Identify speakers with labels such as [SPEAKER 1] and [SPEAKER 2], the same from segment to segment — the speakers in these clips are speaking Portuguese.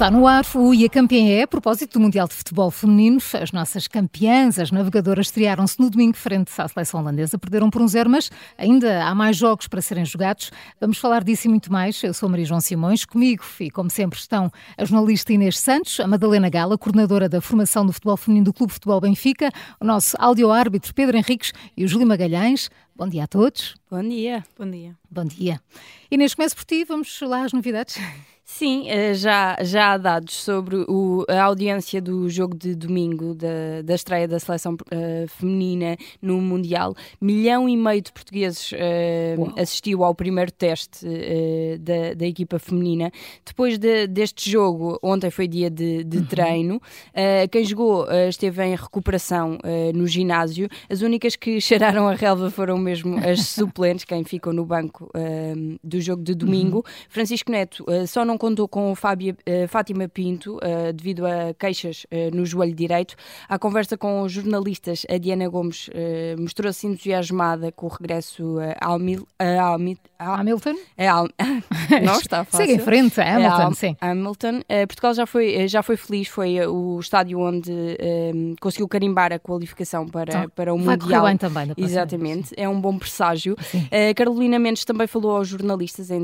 [SPEAKER 1] Está no ar o IA Campeã é, a propósito do Mundial de Futebol Feminino. As nossas campeãs, as navegadoras, estrearam-se no domingo frente à seleção holandesa. Perderam por um zero, mas ainda há mais jogos para serem jogados. Vamos falar disso e muito mais. Eu sou Maria João Simões. Comigo, e como sempre, estão a jornalista Inês Santos, a Madalena Gala, coordenadora da formação do futebol feminino do Clube Futebol Benfica, o nosso áudio-árbitro Pedro Henriques e o Júlio Magalhães. Bom dia a todos.
[SPEAKER 2] Bom dia.
[SPEAKER 3] Bom dia.
[SPEAKER 1] Bom dia. Inês, começo por ti. Vamos lá às novidades.
[SPEAKER 2] Sim, eh, já, já há dados sobre o, a audiência do jogo de domingo da, da estreia da seleção uh, feminina no Mundial. Milhão e meio de portugueses uh, assistiu ao primeiro teste uh, da, da equipa feminina. Depois de, deste jogo, ontem foi dia de, de uhum. treino, quem jogou esteve em recuperação no ginásio. As únicas que cheiraram a relva foram mesmo as suplentes, quem ficou no banco do jogo de domingo. Uhum. Francisco Neto só não contou com Fábia, uh, Fátima Pinto uh, devido a queixas uh, no joelho direito. À conversa com os jornalistas, a Diana Gomes mostrou-se entusiasmada com o regresso a, Almil, a,
[SPEAKER 1] a Hamilton.
[SPEAKER 2] A. Não está fácil.
[SPEAKER 1] Segue em frente, a Hamilton, sim.
[SPEAKER 2] Hamilton. Portugal já foi, já foi feliz, foi o estádio onde conseguiu carimbar a qualificação para, então, para o
[SPEAKER 1] vai
[SPEAKER 2] Mundial.
[SPEAKER 1] Bem também,
[SPEAKER 2] Exatamente, é um bom presságio. Carolina Mendes também falou aos jornalistas, a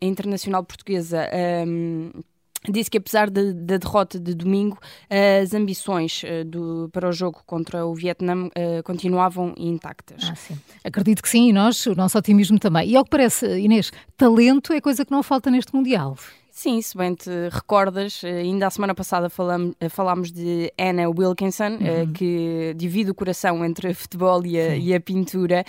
[SPEAKER 2] internacional portuguesa, um, disse que apesar da de, de derrota de domingo, as ambições uh, do, para o jogo contra o Vietnã uh, continuavam intactas.
[SPEAKER 1] Ah. Acredito que sim, e nós, o nosso otimismo também. E ao que parece, Inês, talento é coisa que não falta neste Mundial.
[SPEAKER 2] Sim, se bem te recordas, eh, ainda a semana passada falamos, eh, falámos de Anna Wilkinson, eh, uhum. que divide o coração entre futebol e a, e a pintura.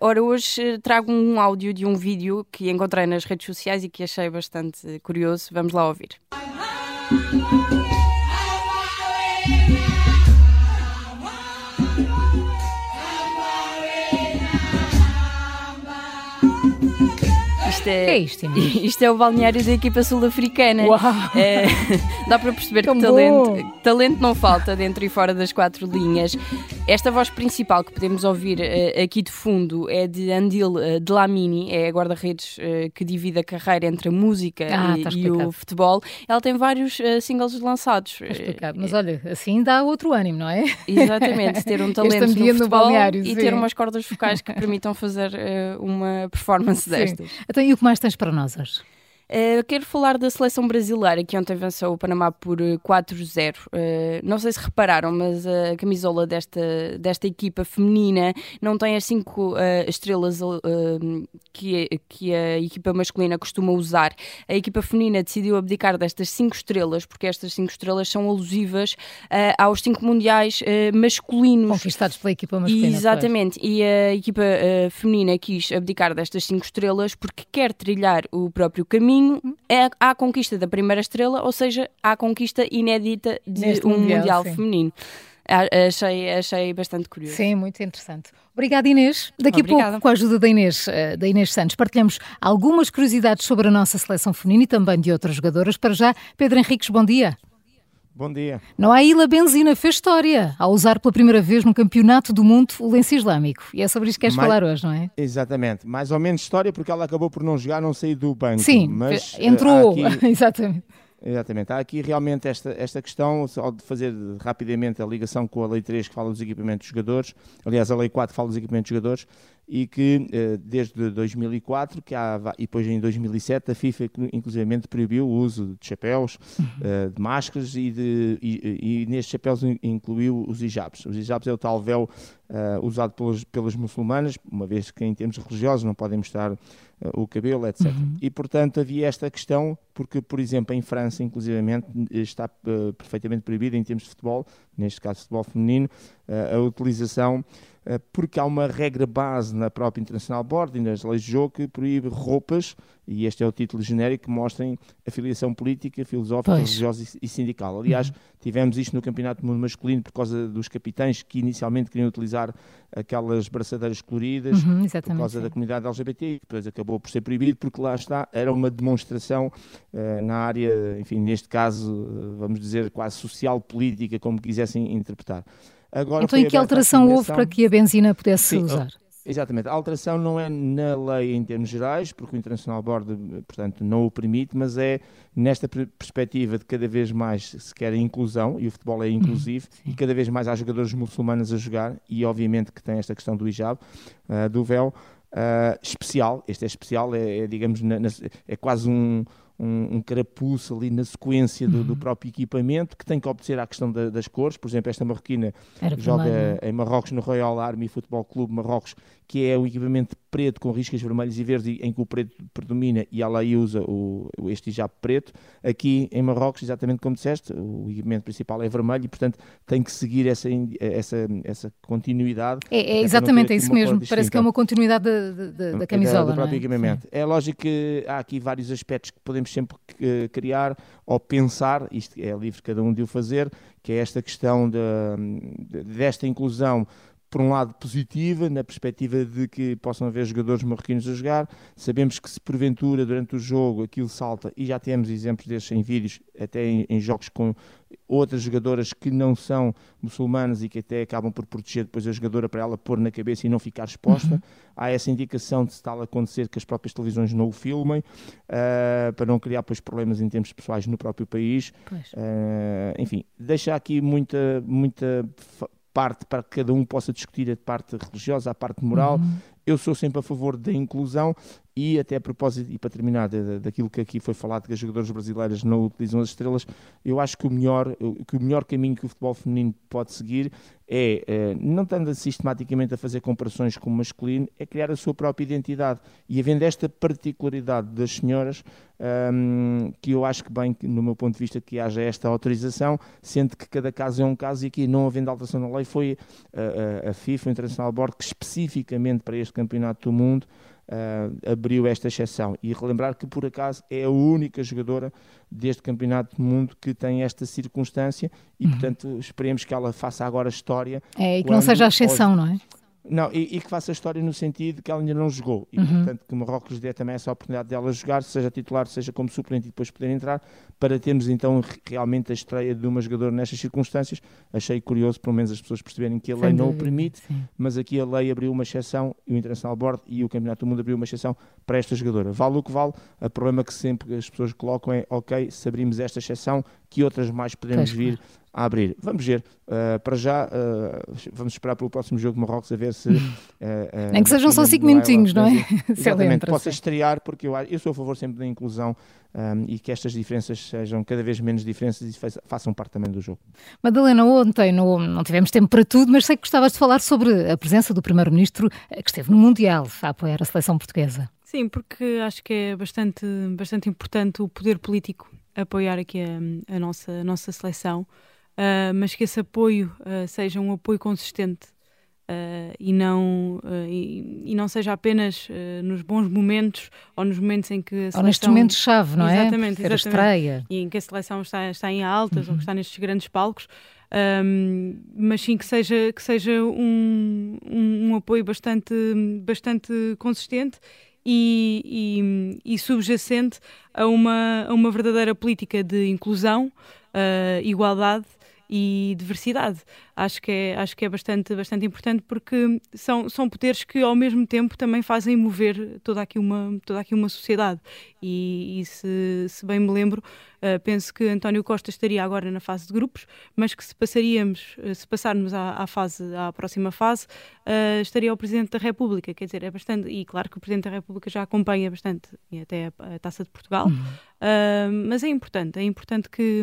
[SPEAKER 2] Ora, hoje trago um áudio de um vídeo que encontrei nas redes sociais e que achei bastante curioso. Vamos lá ouvir.
[SPEAKER 1] É, que é isto,
[SPEAKER 2] isto é o balneário da equipa sul-africana. É, dá para perceber
[SPEAKER 1] Tão
[SPEAKER 2] que talento, talento não falta dentro e fora das quatro linhas. Esta voz principal que podemos ouvir uh, aqui de fundo é de Andil uh, Dlamini, é a guarda-redes uh, que divide a carreira entre a música
[SPEAKER 1] ah,
[SPEAKER 2] e,
[SPEAKER 1] tá
[SPEAKER 2] e, o futebol. Ela tem vários singles lançados.
[SPEAKER 1] Está Mas olha, assim dá outro ânimo, não é?
[SPEAKER 2] Exatamente, ter um talento no futebol no e ter umas cordas vocais que permitam fazer uma performance sim. destas.
[SPEAKER 1] Então, e o que mais tens para nós hoje?
[SPEAKER 2] Uh, quero falar da seleção brasileira que ontem venceu o Panamá por 4-0. Uh, eh, não sei se repararam, mas a camisola desta, desta equipa feminina não tem as cinco uh, estrelas que, que a equipa masculina costuma usar. A equipa feminina decidiu abdicar destas cinco estrelas, porque estas cinco estrelas são alusivas aos cinco mundiais masculinos.
[SPEAKER 1] Conquistados pela equipa masculina.
[SPEAKER 2] Exatamente.
[SPEAKER 1] Pois.
[SPEAKER 2] E a equipa feminina quis abdicar destas cinco estrelas porque quer trilhar o próprio caminho caminho é à conquista da primeira estrela, ou seja, à conquista inédita de Neste um Mundial, mundial feminino. Achei, achei bastante curioso.
[SPEAKER 1] Sim, muito interessante. Obrigada, Inês. Daqui Obrigada. a pouco, com a ajuda da Inês, eh, da Inês Santos, partilhamos algumas curiosidades sobre a nossa seleção feminina e também de outras jogadoras. Para já, Pedro Henriques, bom dia.
[SPEAKER 4] Bom dia.
[SPEAKER 1] Noaíla Benzina fez história ao usar pela primeira vez no Campeonato do Mundo o lenço islâmico. E é sobre isso que queres Mais... falar hoje, não é?
[SPEAKER 4] Exatamente. Mais ou menos história porque ela acabou por não jogar, não sair do banco.
[SPEAKER 1] Sim,
[SPEAKER 4] mas,
[SPEAKER 1] entrou. Uh, aqui... Exatamente.
[SPEAKER 4] Exatamente. Há aqui realmente esta, esta questão, só de fazer rapidamente a ligação com a Lei 3 que fala dos equipamentos dos jogadores, aliás, a Lei 4 fala dos equipamentos dos jogadores, e que eh, desde 2004 que há, e depois em 2007 a FIFA inclusivamente proibiu o uso de chapéus, uhum. uh, de máscaras e, de, e, e, nestes chapéus incluiu os hijabs. Os hijabs é o tal véu uh, usado pelas, pelas muçulmanas, uma vez que em termos religiosos não podem mostrar o cabelo, etc. Uhum. E portanto havia esta questão, porque por exemplo em França inclusivamente está perfeitamente proibido em termos de futebol, neste caso futebol feminino, a utilização eh, porque há uma regra base na própria International Board e nas leis de jogo que proíbe roupas, e este é o título genérico, que mostrem afiliação política, filosófica, pois. religiosa e sindical. Aliás, uhum. tivemos isto no Campeonato do Mundo Masculino por causa dos capitães que inicialmente queriam utilizar aquelas braçadeiras coloridas
[SPEAKER 1] uhum,
[SPEAKER 4] por causa sim. da comunidade LGBT, e depois acabou por ser proibido porque lá está, era uma demonstração uh, na área, enfim, neste caso, vamos dizer, quase social, política, como quisessem interpretar.
[SPEAKER 1] Agora então, e que alteração houve para que a benzina pudesse Sim, usar?
[SPEAKER 4] Exatamente. A alteração não é na lei em termos gerais, porque o International Board, portanto, não o permite, mas é nesta perspectiva de cada vez mais se quer a inclusão, e o futebol é uhum. inclusivo, e cada vez mais há jogadores muçulmanos a jogar, e obviamente que tem esta questão do hijab, uh, do véu, uh, especial. Este é especial, é, é digamos, na, na, é quase um um, um carapuço ali na sequência do, uhum. do, próprio equipamento, que tem que obedecer à questão da, das cores. Por exemplo, esta marroquina Era joga em Marrocos no Royal Army Futebol Clube Marrocos, que é um equipamento preto com riscas vermelhas e verdes, em que o preto predomina e ela aí usa o, este hijab preto. Aqui em Marrocos, exatamente como disseste, o equipamento principal é vermelho e, portanto, tem que seguir essa, essa, essa continuidade.
[SPEAKER 1] É, é exatamente, é isso mesmo. Parece que é uma continuidade da, da, da camisola.
[SPEAKER 4] Da, do próprio é? equipamento. Sim. É lógico que há aqui vários aspectos que podemos sempre criar ou pensar, isto é livre cada um de o fazer, que é esta questão de, desta inclusão por um lado, positiva, na perspectiva de que possam haver jogadores marroquinos a jogar. Sabemos que se porventura, durante o jogo, aquilo salta, e já temos exemplos desses em vídeos, até em, em jogos com outras jogadoras que não são muçulmanas e que até acabam por proteger depois a jogadora para ela pôr na cabeça e não ficar exposta. Uhum. Há essa indicação de se tal acontecer que as próprias televisões não o filmem, uh, para não criar depois problemas em termos pessoais no próprio país. Uh, enfim, deixa aqui muita, muita parte para que cada um possa discutir a parte religiosa, a parte moral. Uhum. Eu sou sempre a favor da inclusão e até a propósito, e para terminar, daquilo que aqui foi falado, que as jogadoras brasileiras não utilizam as estrelas, eu acho que o melhor, que o melhor caminho que o futebol feminino pode seguir é, é não estando sistematicamente a fazer comparações com o masculino, é criar a sua própria identidade. E havendo esta particularidade das senhoras, um, que eu acho que bem, no meu ponto de vista, que haja esta autorização, sendo que cada caso é um caso e aqui não havendo alteração na lei, foi a, a, a FIFA, o International Board, que especificamente para este campeonato do mundo uh, abriu esta exceção. E relembrar que, por acaso, é a única jogadora deste Campeonato do Mundo que tem esta circunstância e, uhum. portanto, esperemos que ela faça agora história.
[SPEAKER 1] É, e que não seja a exceção, não é?
[SPEAKER 4] Não, e, e, que faça a história no sentido de que ela ainda não jogou. E, uhum. portanto, que o Marrocos dê também essa oportunidade dela jogar, seja titular, seja como suplente e depois poder entrar, para termos então realmente a estreia de uma jogadora nestas circunstâncias. Achei curioso, pelo menos, as pessoas perceberem que a lei Sem não dúvida, o permite, sim. mas aqui a lei abriu uma exceção, e o International Board e o Campeonato do Mundo abriu uma exceção para esta jogadora. Vale o que vale, o problema que sempre as pessoas colocam é, ok, se abrimos esta exceção, que outras mais podemos pois vir a abrir. Vamos ver. Uh, para já, uh, vamos esperar pelo próximo jogo de Marrocos a ver se. Uh,
[SPEAKER 1] Nem que sejam só 5 minutinhos, não é?
[SPEAKER 4] Exatamente, possa estrear, porque eu, eu sou a favor sempre da inclusão um, e que estas diferenças sejam cada vez menos diferenças e façam parte também do jogo.
[SPEAKER 1] Madalena, ontem não, não tivemos tempo para tudo, mas sei que gostavas de falar sobre a presença do Primeiro-Ministro que esteve no Mundial a apoiar a seleção portuguesa.
[SPEAKER 3] Sim, porque acho que é bastante, bastante importante o poder político apoiar aqui a, a nossa, a nossa seleção uh, mas que esse apoio uh, seja um apoio consistente uh, e, não, e, e, não seja apenas nos bons momentos ou nos momentos em que a seleção...
[SPEAKER 1] Ou nestes momentos-chave, não
[SPEAKER 3] é? Exatamente,
[SPEAKER 1] exatamente. estreia.
[SPEAKER 3] E em que a seleção está, está em altas uhum. ou que está nestes grandes palcos. Um, mas sim que seja, que seja um, um, um apoio bastante, bastante consistente e, e, e, subjacente a uma, a uma verdadeira política de inclusão, uh, igualdade e diversidade. Acho que é, acho que é bastante, bastante importante porque são, são poderes que ao mesmo tempo também fazem mover toda aqui uma, toda aqui uma sociedade. E, e se, se bem me lembro, uh, penso que António Costa estaria agora na fase de grupos, mas que se passaríamos, uh, se passarmos à, à, fase, à próxima fase, uh, estaria o Presidente da República. Quer dizer, é bastante, e claro que o Presidente da República já acompanha bastante, e até a, a Taça de Portugal, uhum. mas é importante, é importante que,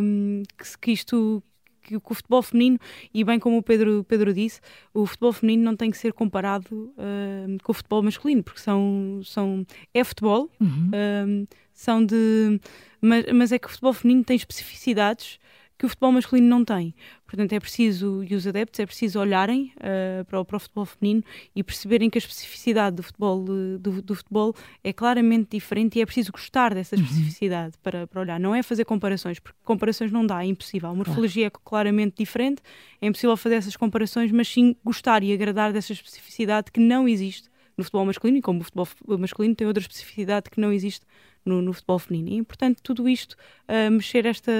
[SPEAKER 3] que, que isto que, o futebol feminino, e bem como o Pedro, Pedro disse, o futebol feminino não tem que ser comparado uh, com o futebol masculino, porque são, são é futebol, uhum. uh, são de. Mas, mas é que o futebol feminino tem especificidades que o futebol masculino não tem. Portanto, é preciso, e os adeptos, é preciso olharem uh, para, o, para, o, futebol feminino e perceberem que a especificidade do futebol, do, do, futebol é claramente diferente e é preciso gostar dessa uhum. especificidade uhum. para, para olhar. Não é fazer comparações, porque comparações não dá, é impossível. A morfologia claro. é claramente diferente, é impossível fazer essas comparações, mas sim gostar e agradar dessa especificidade que não existe no futebol masculino e como o futebol masculino tem outra especificidade que não existe no, no futebol feminino. E é importante tudo isto uh, mexer esta,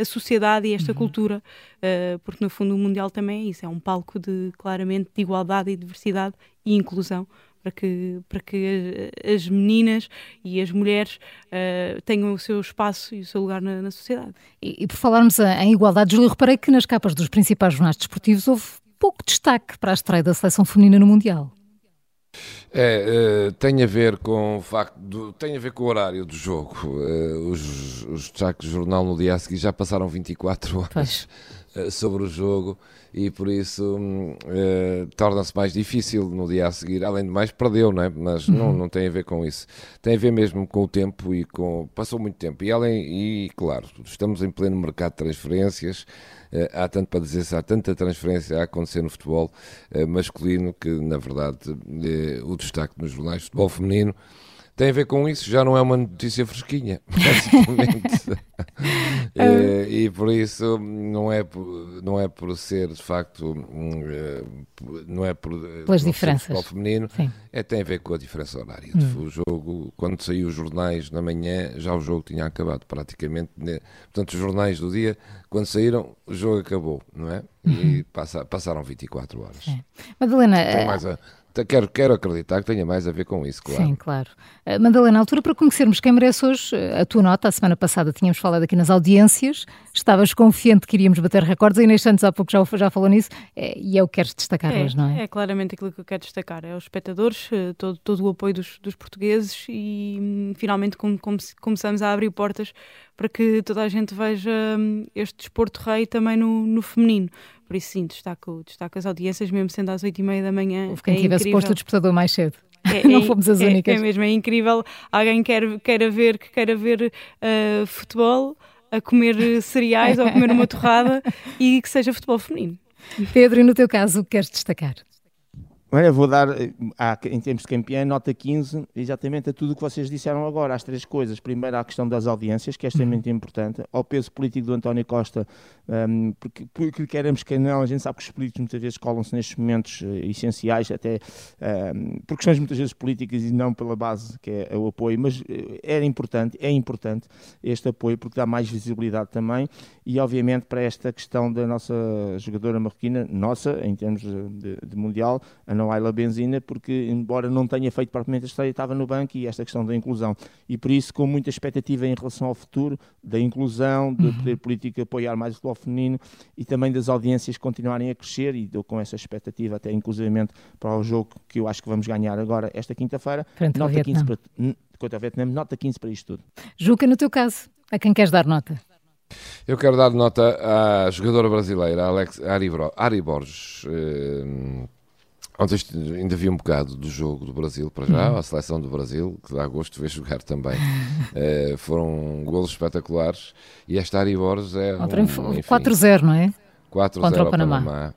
[SPEAKER 3] a sociedade e esta uhum. cultura, uh, porque no fundo o Mundial também é isso, é um palco de claramente de igualdade e diversidade e inclusão para que, para que as meninas e as mulheres uh, tenham o seu espaço e o seu lugar na, na sociedade.
[SPEAKER 1] E, e, por falarmos em igualdade, Júlio, reparei que nas capas dos principais jornais desportivos houve pouco destaque para a estreia da seleção feminina no Mundial.
[SPEAKER 5] É, uh, tem a ver com o facto do, tem a ver com o horário do jogo. Uh, os, os destaques do jornal no dia a seguir já passaram 24 horas uh, sobre o jogo e por isso uh, torna-se mais difícil no dia a seguir. Além de mais, perdeu, não é? Mas uhum. não, não tem a ver com isso. Tem a ver mesmo com o tempo e com. Passou muito tempo. E, além, e claro, estamos em pleno mercado de transferências. Uh, há tanto para dizer, há tanta transferência a acontecer no futebol uh, masculino que, na verdade, o destaque nos jornais de futebol feminino tem a ver com isso, já não é uma notícia fresquinha, basicamente. É, e por isso não é, não é por ser de facto, eh, não é por
[SPEAKER 1] pelas diferenças
[SPEAKER 5] feminino, Sim. é tem a ver com a diferença horária. Hum. O jogo, quando saiu os jornais na manhã, já o jogo tinha acabado praticamente. Né? Portanto, os jornais do dia, quando saíram, o jogo acabou, não é? E uhum. passa, passaram 24 horas. É.
[SPEAKER 1] Madalena, tem
[SPEAKER 5] mais a, Quero, quero acreditar que tenha mais a ver com isso, claro.
[SPEAKER 1] Sim, claro. Uh, Madalena, altura para conhecermos quem merece hoje eh, a tua nota. A semana passada tínhamos falado aqui nas audiências, estavas confiante que iríamos bater recordes, e neste Santos há pouco já, já falou nisso, é, e é o que queres destacar
[SPEAKER 3] é,
[SPEAKER 1] hoje, não é?
[SPEAKER 3] É claramente aquilo que eu quero destacar, é os espectadores, todo, todo o apoio dos, dos portugueses e hum, finalmente com, com, começamos a abrir portas para que toda a gente veja hum, este desporto rei também no, no feminino. Por isso, sim, destaco, destaco as audiências, mesmo sendo às 8 e meia da manhã.
[SPEAKER 1] Houve quem é tivesse posto o despertador mais cedo. É, não é, fomos as únicas.
[SPEAKER 3] É, é, mesmo, é incrível. Alguém quer, queira ver, que queira ver uh, futebol, a comer cereais ou a comer uma torrada e que seja futebol feminino.
[SPEAKER 1] Pedro, e no teu caso, o que queres destacar?
[SPEAKER 4] Olha, vou dar, eh, em termos de campeã, nota 15, exatamente a tudo o que vocês disseram agora, as três coisas. Primeiro, a questão das audiências, que é extremamente importante, ao peso político do António Costa, um, ehm, porque, porque queremos que não, a gente sabe que os políticos muitas vezes colam-se nestes momentos uh, essenciais, até um, ehm, por questões muitas vezes políticas e não pela base, que é o apoio, mas uh, era importante, é importante este apoio, porque dá mais visibilidade também, e obviamente para esta questão da nossa jogadora marroquina, nossa, em termos de, de mundial, a não Ayla Benzina, porque embora não tenha feito propriamente a estreia, estava no banco e esta questão da inclusão. E por isso, com muita expectativa em relação ao futuro, da inclusão, do uhum. poder político apoiar mais o futebol feminino e também das audiências continuarem a crescer e dou com essa expectativa até inclusivamente para o jogo que eu acho que vamos ganhar agora esta quinta-feira.
[SPEAKER 1] Nota 15 para,
[SPEAKER 4] quanto ao Vietnã, nota 15 para isto tudo.
[SPEAKER 1] Juca, no teu caso, a quem queres dar nota?
[SPEAKER 5] Eu quero dar nota à jogadora brasileira, Alex Ari, Ari Borges, eh, Ontem ainda vi um bocado do jogo do Brasil para já, uhum. a seleção do Brasil, que dá gosto de ver jogar também. uh, foram golos espetaculares e esta Ari Borges é. Um,
[SPEAKER 1] 4-0, não é?
[SPEAKER 5] 4-0 Contra o Panamá. Panamá.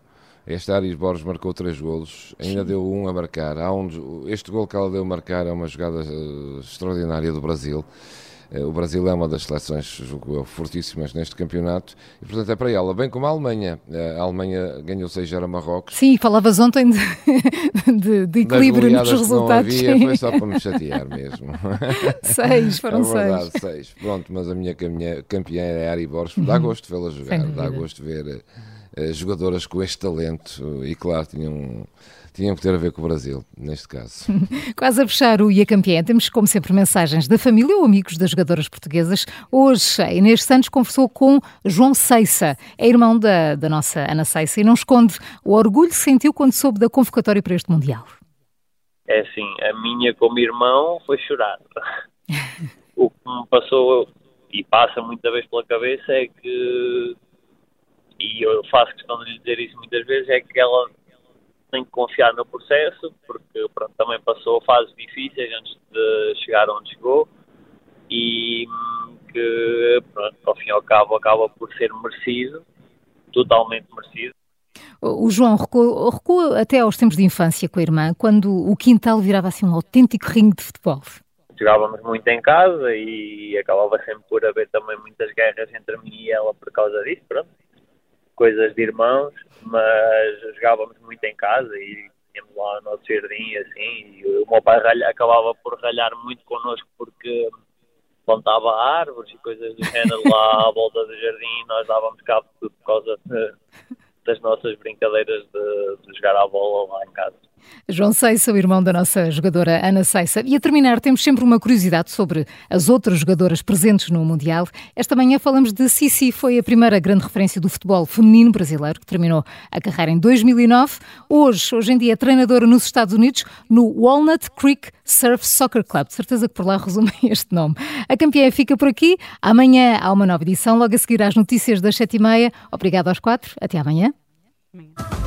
[SPEAKER 5] Este Aris Borges marcou três golos, ainda Sim. deu um a marcar. Há um, este gol que ela deu a marcar é uma jogada uh, extraordinária do Brasil. Eh, o Brasil é uma das seleções julgo fortíssimas neste campeonato e, portanto, é para ela. Bem como a Alemanha. Eh, a Alemanha ganhou 6-0 a Marrocos.
[SPEAKER 1] Sim, falavas ontem de, de, de equilíbrio nos resultados.
[SPEAKER 5] Que não havia, foi só para me chatear mesmo.
[SPEAKER 1] seis, foram
[SPEAKER 5] é verdade, seis. seis. Pronto, mas a minha campeã é Ari Borges. Dá uhum. gosto vê-la jogar, dá gosto ver uh, jogadoras com este talento e, claro, tinham tinham que ter a ver com o Brasil, neste caso.
[SPEAKER 1] Quase a fechar o Ia Campeã, temos como sempre mensagens da família ou amigos das jogadoras portuguesas. Hoje, a Inês Santos conversou com João Seissa, é irmão da, da nossa Ana Seissa, e não esconde o orgulho que sentiu quando soube da convocatória para este Mundial.
[SPEAKER 6] É assim, a minha como irmão foi chorar. o que me passou e passa muita vez pela cabeça é que, e eu faço questão de lhe dizer isso muitas vezes, é que ela tem que confiar no processo, porque pronto, também passou fases difíceis antes de chegar onde chegou e que, pronto, ao fim e ao cabo, acaba por ser merecido, totalmente merecido.
[SPEAKER 1] O João recuou, recuou até aos tempos de infância com a irmã, quando o quintal virava assim um autêntico ringue de futebol.
[SPEAKER 6] Jogávamos muito em casa e acabava sempre por haver também muitas guerras entre mim e ela por causa disso, pronto coisas de irmãos, mas jogávamos muito em casa e tínhamos lá o nosso jardim assim, e o meu pai ralha, acabava por ralhar muito connosco porque plantava árvores e coisas do género lá à volta do jardim, nós dávamos cabo tudo por causa de, das nossas brincadeiras de, de jogar a bola lá em casa.
[SPEAKER 1] João Seissa, o irmão da nossa jogadora Ana Seissa. E a terminar, temos sempre uma curiosidade sobre as outras jogadoras presentes no Mundial. Esta manhã falamos de Sissi, foi a primeira grande referência do futebol feminino brasileiro, que terminou a carreira em 2009. Hoje, hoje em dia, é treinadora nos Estados Unidos, no Walnut Creek Surf Soccer Club. De certeza que por lá resume este nome. A campeã fica por aqui. Amanhã há uma nova edição, logo a seguir às notícias das sete e meia. Obrigado aos quatro. Até amanhã. amanhã.